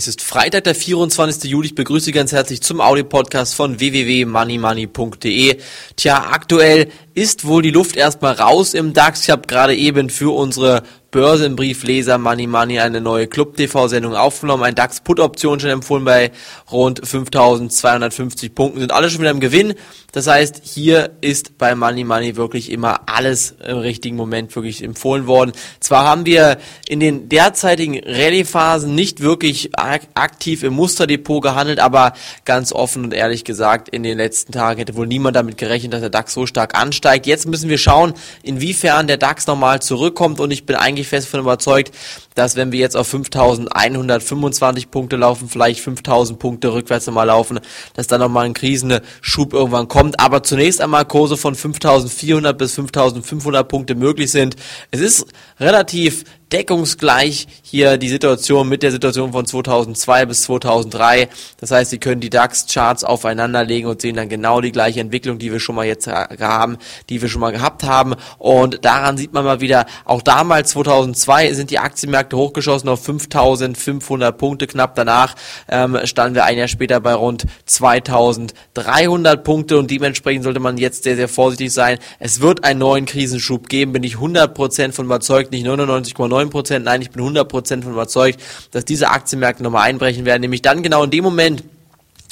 Es ist Freitag, der 24. Juli. Ich begrüße Sie ganz herzlich zum Audio-Podcast von www.moneymoney.de. Tja, aktuell ist wohl die Luft erstmal raus im DAX. Ich habe gerade eben für unsere Börsenbriefleser Money Money eine neue Club-TV-Sendung aufgenommen. Ein DAX-Put-Option schon empfohlen bei rund 5250 Punkten. Sind alle schon wieder im Gewinn. Das heißt, hier ist bei Money Money wirklich immer alles im richtigen Moment wirklich empfohlen worden. Zwar haben wir in den derzeitigen Rallye-Phasen nicht wirklich aktiv im Musterdepot gehandelt, aber ganz offen und ehrlich gesagt, in den letzten Tagen hätte wohl niemand damit gerechnet, dass der DAX so stark ansteigt. Jetzt müssen wir schauen, inwiefern der DAX nochmal zurückkommt und ich bin eigentlich fest davon überzeugt, dass wenn wir jetzt auf 5125 Punkte laufen, vielleicht 5000 Punkte rückwärts nochmal laufen, dass dann nochmal ein Krisenschub irgendwann kommt. Aber zunächst einmal Kurse von 5400 bis 5500 Punkte möglich sind. Es ist relativ deckungsgleich hier die Situation mit der Situation von 2002 bis 2003. Das heißt, Sie können die DAX-Charts aufeinanderlegen und sehen dann genau die gleiche Entwicklung, die wir schon mal jetzt haben, die wir schon mal gehabt haben. Und daran sieht man mal wieder, auch damals 2002 sind die Aktienmärkte hochgeschossen auf 5500 Punkte. Knapp danach ähm, standen wir ein Jahr später bei rund 2300 Punkte und dementsprechend sollte man jetzt sehr, sehr vorsichtig sein. Es wird einen neuen Krisenschub geben, bin ich 100% von überzeugt, nicht 99,9 9%, nein, ich bin 100% von überzeugt, dass diese Aktienmärkte nochmal einbrechen werden, nämlich dann genau in dem Moment,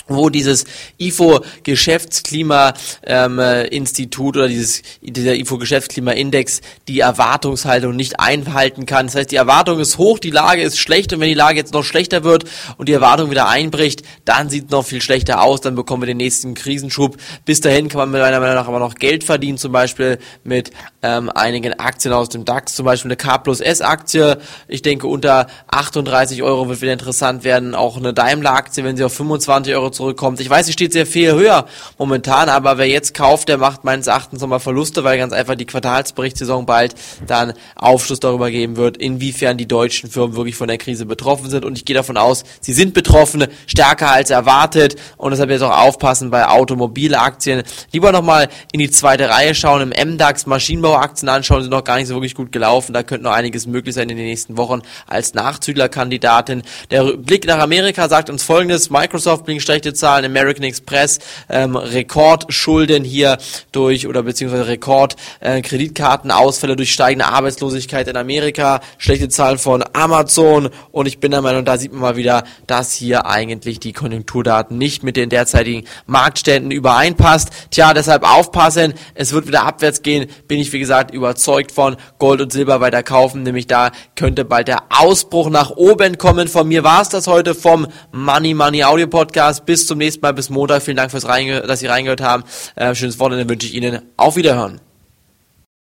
wo dieses IFO Geschäftsklima ähm, Institut oder dieses dieser IFO Geschäftsklima Index die Erwartungshaltung nicht einhalten kann. Das heißt, die Erwartung ist hoch, die Lage ist schlecht und wenn die Lage jetzt noch schlechter wird und die Erwartung wieder einbricht, dann sieht es noch viel schlechter aus, dann bekommen wir den nächsten Krisenschub. Bis dahin kann man meiner Meinung nach aber noch Geld verdienen, zum Beispiel mit ähm, einigen Aktien aus dem DAX, zum Beispiel eine K plus S Aktie. Ich denke unter 38 Euro wird wieder interessant werden, auch eine Daimler Aktie, wenn sie auf 25 Euro zurückkommt. Ich weiß, sie steht sehr viel höher momentan, aber wer jetzt kauft, der macht meines Erachtens nochmal Verluste, weil ganz einfach die Quartalsberichtssaison bald dann Aufschluss darüber geben wird, inwiefern die deutschen Firmen wirklich von der Krise betroffen sind. Und ich gehe davon aus, sie sind betroffen, stärker als erwartet. Und deshalb jetzt auch aufpassen bei Automobilaktien. Lieber nochmal in die zweite Reihe schauen, im MDAX Maschinenbauaktien anschauen, sind noch gar nicht so wirklich gut gelaufen. Da könnte noch einiges möglich sein in den nächsten Wochen als Nachzüglerkandidatin. Der Blick nach Amerika sagt uns folgendes, Microsoft bringt schlechte schlechte Zahlen. American Express ähm, Rekordschulden hier durch oder beziehungsweise Rekord äh, Kreditkartenausfälle durch steigende Arbeitslosigkeit in Amerika, schlechte Zahlen von Amazon und ich bin der Meinung, da sieht man mal wieder, dass hier eigentlich die Konjunkturdaten nicht mit den derzeitigen Marktständen übereinpasst. Tja, deshalb aufpassen, es wird wieder abwärts gehen, bin ich wie gesagt überzeugt von Gold und Silber weiter kaufen, nämlich da könnte bald der Ausbruch nach oben kommen. Von mir war es das heute vom Money Money Audio Podcast. Bis zum nächsten Mal, bis Montag. Vielen Dank fürs Reingehört, dass Sie reingehört haben. Äh, schönes Wochenende wünsche ich Ihnen. Auf Wiederhören.